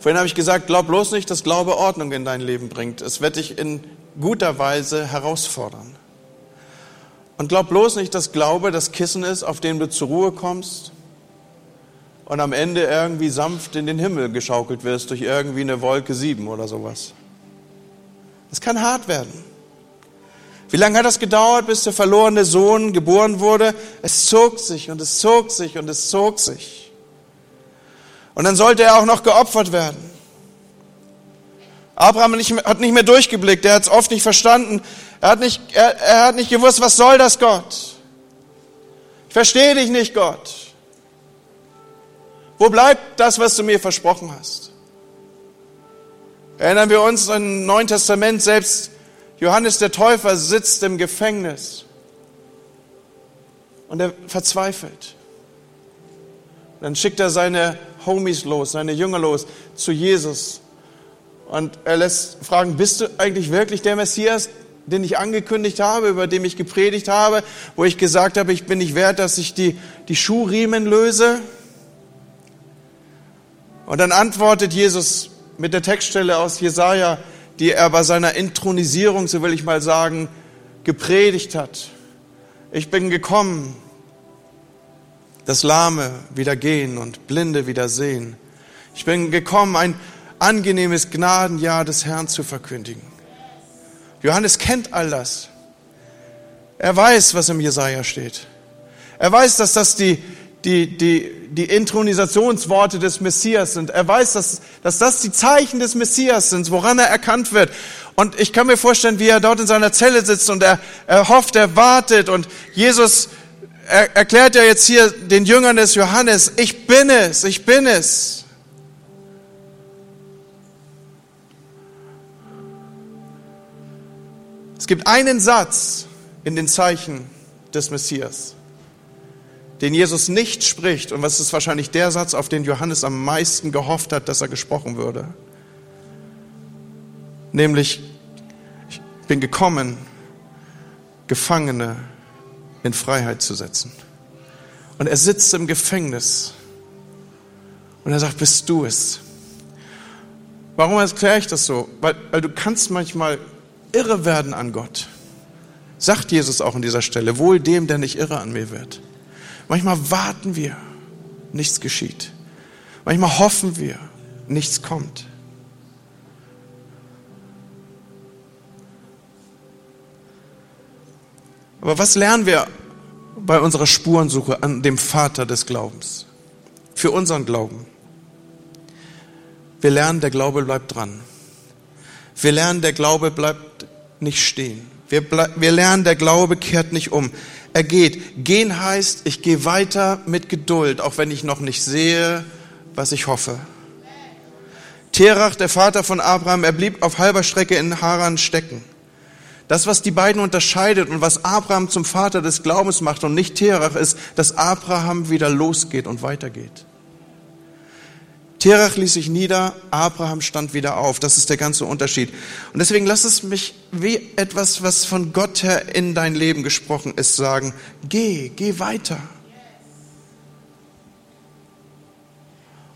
Vorhin habe ich gesagt, glaub bloß nicht, dass Glaube Ordnung in dein Leben bringt. Es wird dich in guter Weise herausfordern. Und glaub bloß nicht, dass Glaube das Kissen ist, auf dem du zur Ruhe kommst und am Ende irgendwie sanft in den Himmel geschaukelt wirst durch irgendwie eine Wolke 7 oder sowas. Es kann hart werden. Wie lange hat das gedauert, bis der verlorene Sohn geboren wurde? Es zog sich und es zog sich und es zog sich. Und dann sollte er auch noch geopfert werden. Abraham hat nicht mehr durchgeblickt, er hat es oft nicht verstanden. Er hat nicht, er, er hat nicht gewusst, was soll das Gott? Ich verstehe dich nicht, Gott. Wo bleibt das, was du mir versprochen hast? Erinnern wir uns im Neuen Testament selbst Johannes der Täufer sitzt im Gefängnis und er verzweifelt. Dann schickt er seine Homies los, seine Jünger los zu Jesus. Und er lässt fragen, bist du eigentlich wirklich der Messias, den ich angekündigt habe, über den ich gepredigt habe, wo ich gesagt habe, ich bin nicht wert, dass ich die, die Schuhriemen löse? Und dann antwortet Jesus mit der Textstelle aus Jesaja, die er bei seiner Intronisierung, so will ich mal sagen, gepredigt hat. Ich bin gekommen, dass Lahme wieder gehen und Blinde wieder sehen. Ich bin gekommen, ein angenehmes Gnadenjahr des Herrn zu verkündigen. Johannes kennt all das. Er weiß, was im Jesaja steht. Er weiß, dass das die, die, die, die Intronisationsworte des Messias sind. Er weiß, dass, dass das die Zeichen des Messias sind, woran er erkannt wird. Und ich kann mir vorstellen, wie er dort in seiner Zelle sitzt und er, er hofft, er wartet. Und Jesus er, erklärt ja jetzt hier den Jüngern des Johannes, ich bin es, ich bin es. Es gibt einen Satz in den Zeichen des Messias den Jesus nicht spricht, und was ist wahrscheinlich der Satz, auf den Johannes am meisten gehofft hat, dass er gesprochen würde. Nämlich, ich bin gekommen, Gefangene in Freiheit zu setzen. Und er sitzt im Gefängnis und er sagt, bist du es? Warum erkläre ich das so? Weil, weil du kannst manchmal irre werden an Gott. Sagt Jesus auch an dieser Stelle, wohl dem, der nicht irre an mir wird. Manchmal warten wir, nichts geschieht. Manchmal hoffen wir, nichts kommt. Aber was lernen wir bei unserer Spurensuche an dem Vater des Glaubens? Für unseren Glauben. Wir lernen, der Glaube bleibt dran. Wir lernen, der Glaube bleibt nicht stehen. Wir, wir lernen, der Glaube kehrt nicht um er geht. Gehen heißt, ich gehe weiter mit Geduld, auch wenn ich noch nicht sehe, was ich hoffe. Terach, der Vater von Abraham, er blieb auf halber Strecke in Haran stecken. Das, was die beiden unterscheidet und was Abraham zum Vater des Glaubens macht und nicht Terach, ist, dass Abraham wieder losgeht und weitergeht. Terach ließ sich nieder, Abraham stand wieder auf. Das ist der ganze Unterschied. Und deswegen lass es mich wie etwas, was von Gott her in dein Leben gesprochen ist, sagen, geh, geh weiter.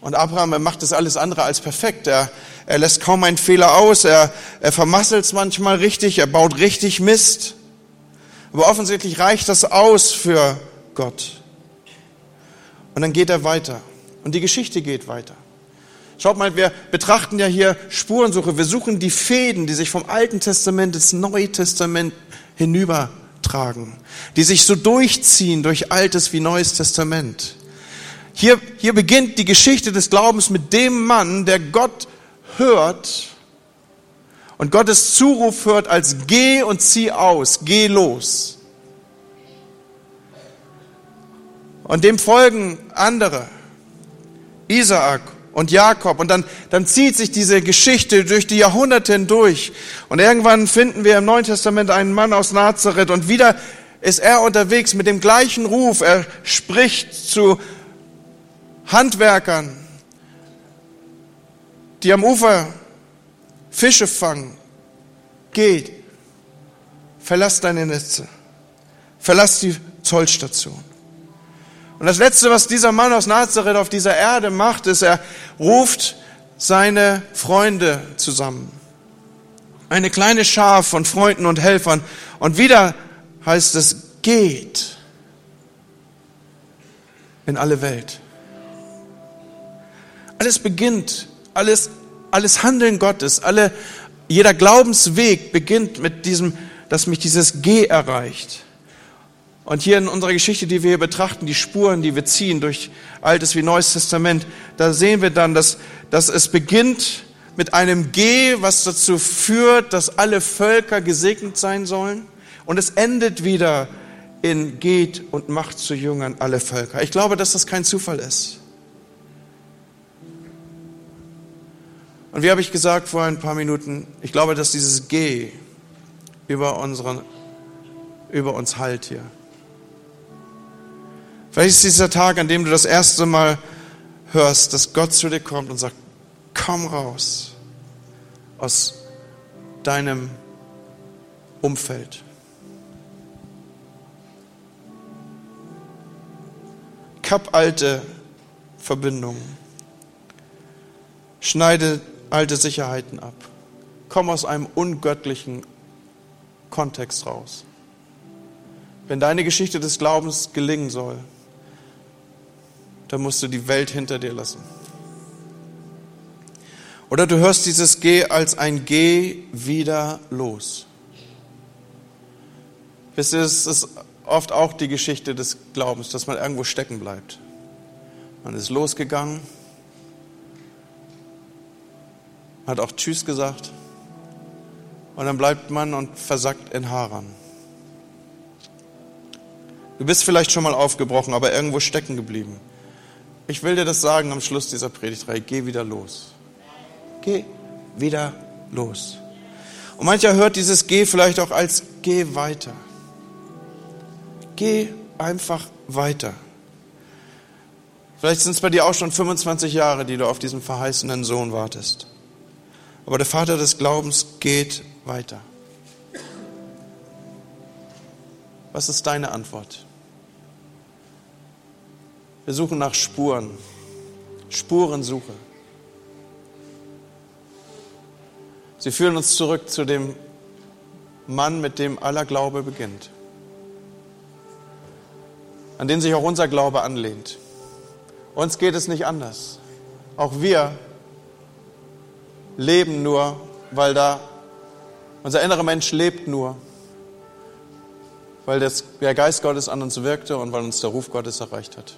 Und Abraham, er macht das alles andere als perfekt. Er, er lässt kaum einen Fehler aus. Er, er vermasselt es manchmal richtig. Er baut richtig Mist. Aber offensichtlich reicht das aus für Gott. Und dann geht er weiter. Und die Geschichte geht weiter. Schaut mal, wir betrachten ja hier Spurensuche. Wir suchen die Fäden, die sich vom Alten Testament ins Neue Testament hinübertragen, die sich so durchziehen durch Altes wie Neues Testament. Hier, hier beginnt die Geschichte des Glaubens mit dem Mann, der Gott hört und Gottes Zuruf hört als geh und zieh aus, geh los. Und dem folgen andere. Isaak und Jakob. Und dann, dann zieht sich diese Geschichte durch die Jahrhunderte hindurch. Und irgendwann finden wir im Neuen Testament einen Mann aus Nazareth und wieder ist er unterwegs mit dem gleichen Ruf. Er spricht zu Handwerkern, die am Ufer Fische fangen. Geht, verlass deine Netze, verlass die Zollstation. Und das Letzte, was dieser Mann aus Nazareth auf dieser Erde macht, ist, er ruft seine Freunde zusammen. Eine kleine Schar von Freunden und Helfern. Und wieder heißt es, geht in alle Welt. Alles beginnt, alles, alles Handeln Gottes, alle, jeder Glaubensweg beginnt mit diesem, dass mich dieses Geh erreicht. Und hier in unserer Geschichte, die wir hier betrachten, die Spuren, die wir ziehen durch Altes wie Neues Testament, da sehen wir dann, dass, dass es beginnt mit einem Geh, was dazu führt, dass alle Völker gesegnet sein sollen. Und es endet wieder in geht und macht zu Jüngern alle Völker. Ich glaube, dass das kein Zufall ist. Und wie habe ich gesagt vor ein paar Minuten, ich glaube, dass dieses Geh über, unseren, über uns halt hier. Vielleicht ist dieser Tag, an dem du das erste Mal hörst, dass Gott zu dir kommt und sagt, komm raus aus deinem Umfeld. Kapp alte Verbindungen. Schneide alte Sicherheiten ab. Komm aus einem ungöttlichen Kontext raus. Wenn deine Geschichte des Glaubens gelingen soll, dann musst du die Welt hinter dir lassen. Oder du hörst dieses Geh als ein Geh wieder los. Wisst ihr, es ist oft auch die Geschichte des Glaubens, dass man irgendwo stecken bleibt. Man ist losgegangen, hat auch Tschüss gesagt und dann bleibt man und versackt in Haran. Du bist vielleicht schon mal aufgebrochen, aber irgendwo stecken geblieben. Ich will dir das sagen am Schluss dieser Predigtreihe. Geh wieder los. Geh wieder los. Und mancher hört dieses Geh vielleicht auch als Geh weiter. Geh einfach weiter. Vielleicht sind es bei dir auch schon 25 Jahre, die du auf diesen verheißenen Sohn wartest. Aber der Vater des Glaubens geht weiter. Was ist deine Antwort? Wir suchen nach Spuren, Spurensuche. Sie führen uns zurück zu dem Mann, mit dem aller Glaube beginnt, an den sich auch unser Glaube anlehnt. Uns geht es nicht anders. Auch wir leben nur, weil da unser innerer Mensch lebt nur, weil das, der Geist Gottes an uns wirkte und weil uns der Ruf Gottes erreicht hat.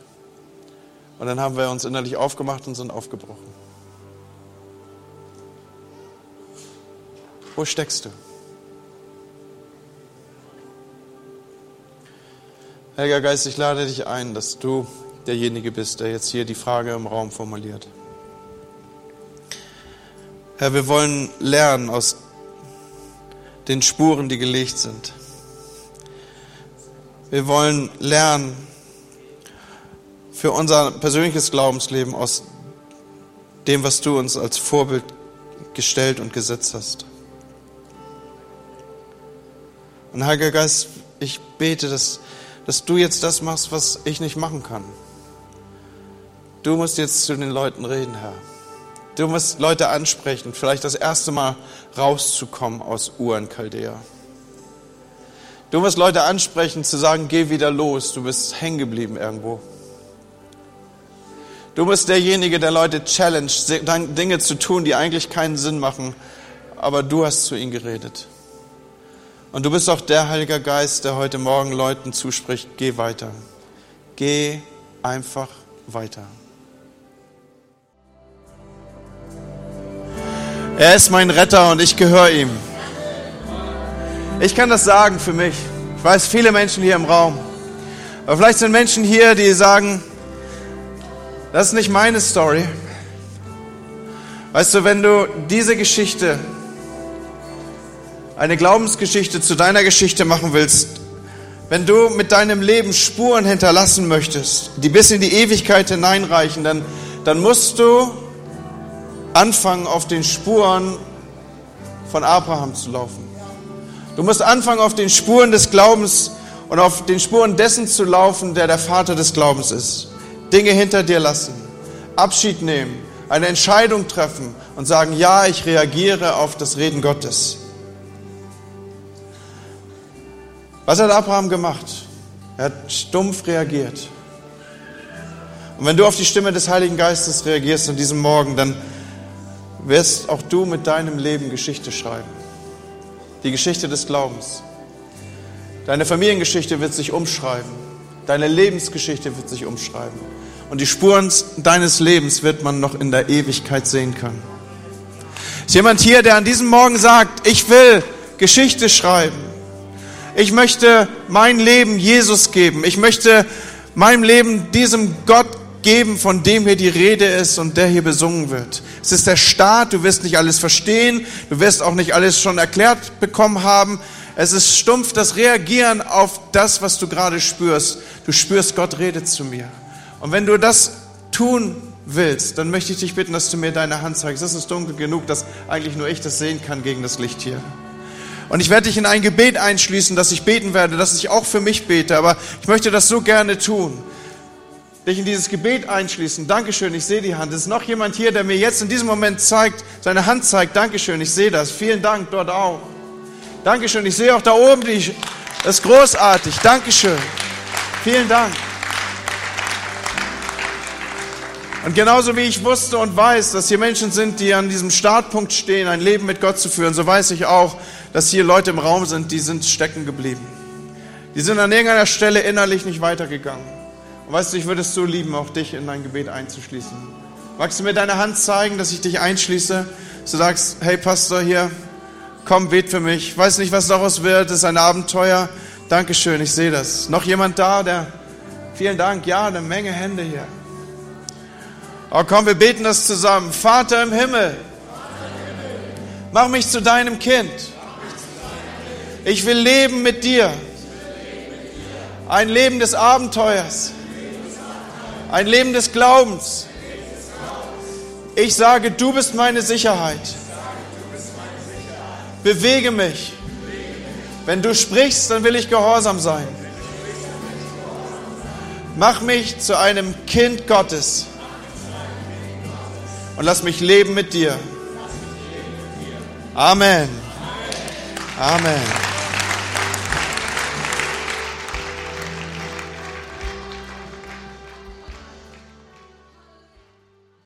Und dann haben wir uns innerlich aufgemacht und sind aufgebrochen. Wo steckst du? Heiliger Geist, ich lade dich ein, dass du derjenige bist, der jetzt hier die Frage im Raum formuliert. Herr, wir wollen lernen aus den Spuren, die gelegt sind. Wir wollen lernen für unser persönliches Glaubensleben aus dem, was du uns als Vorbild gestellt und gesetzt hast. Und Heiliger Geist, ich bete, dass, dass du jetzt das machst, was ich nicht machen kann. Du musst jetzt zu den Leuten reden, Herr. Du musst Leute ansprechen, vielleicht das erste Mal rauszukommen aus Uhren Chaldea. Du musst Leute ansprechen, zu sagen, geh wieder los, du bist hängen geblieben irgendwo. Du bist derjenige, der Leute challenge, Dinge zu tun, die eigentlich keinen Sinn machen, aber du hast zu ihnen geredet. Und du bist auch der Heilige Geist, der heute Morgen Leuten zuspricht, geh weiter. Geh einfach weiter. Er ist mein Retter und ich gehöre ihm. Ich kann das sagen für mich. Ich weiß, viele Menschen hier im Raum. Aber vielleicht sind Menschen hier, die sagen, das ist nicht meine Story. Weißt du, wenn du diese Geschichte eine Glaubensgeschichte zu deiner Geschichte machen willst, wenn du mit deinem Leben Spuren hinterlassen möchtest, die bis in die Ewigkeit hineinreichen, dann, dann musst du anfangen, auf den Spuren von Abraham zu laufen. Du musst anfangen, auf den Spuren des Glaubens und auf den Spuren dessen zu laufen, der der Vater des Glaubens ist. Dinge hinter dir lassen, Abschied nehmen, eine Entscheidung treffen und sagen, ja, ich reagiere auf das Reden Gottes. Was hat Abraham gemacht? Er hat stumpf reagiert. Und wenn du auf die Stimme des Heiligen Geistes reagierst an diesem Morgen, dann wirst auch du mit deinem Leben Geschichte schreiben. Die Geschichte des Glaubens. Deine Familiengeschichte wird sich umschreiben. Deine Lebensgeschichte wird sich umschreiben. Und die Spuren deines Lebens wird man noch in der Ewigkeit sehen können. Ist jemand hier, der an diesem Morgen sagt, ich will Geschichte schreiben? Ich möchte mein Leben Jesus geben. Ich möchte meinem Leben diesem Gott geben, von dem hier die Rede ist und der hier besungen wird. Es ist der Start, du wirst nicht alles verstehen, du wirst auch nicht alles schon erklärt bekommen haben. Es ist stumpf das Reagieren auf das, was du gerade spürst. Du spürst, Gott redet zu mir. Und wenn du das tun willst, dann möchte ich dich bitten, dass du mir deine Hand zeigst. Es ist dunkel genug, dass eigentlich nur ich das sehen kann gegen das Licht hier. Und ich werde dich in ein Gebet einschließen, dass ich beten werde, dass ich auch für mich bete. Aber ich möchte das so gerne tun. dich in dieses Gebet einschließen. Dankeschön, ich sehe die Hand. Es ist noch jemand hier, der mir jetzt in diesem Moment zeigt, seine Hand zeigt. Dankeschön, ich sehe das. Vielen Dank dort auch. Dankeschön, ich sehe auch da oben die, das ist großartig. Dankeschön. Vielen Dank. Und genauso wie ich wusste und weiß, dass hier Menschen sind, die an diesem Startpunkt stehen, ein Leben mit Gott zu führen, so weiß ich auch, dass hier Leute im Raum sind, die sind stecken geblieben. Die sind an irgendeiner Stelle innerlich nicht weitergegangen. Und weißt du, ich würde es so lieben, auch dich in dein Gebet einzuschließen. Magst du mir deine Hand zeigen, dass ich dich einschließe? Du sagst, hey Pastor, hier, komm, bet für mich. Ich weiß nicht, was daraus wird, es ist ein Abenteuer. Dankeschön, ich sehe das. Noch jemand da, der, vielen Dank, ja, eine Menge Hände hier. Oh komm, wir beten das zusammen. Vater im Himmel, mach mich zu deinem Kind. Ich will leben mit dir. Ein Leben des Abenteuers. Ein Leben des Glaubens. Ich sage, du bist meine Sicherheit. Bewege mich. Wenn du sprichst, dann will ich gehorsam sein. Mach mich zu einem Kind Gottes und lass mich leben mit dir. Amen. Amen.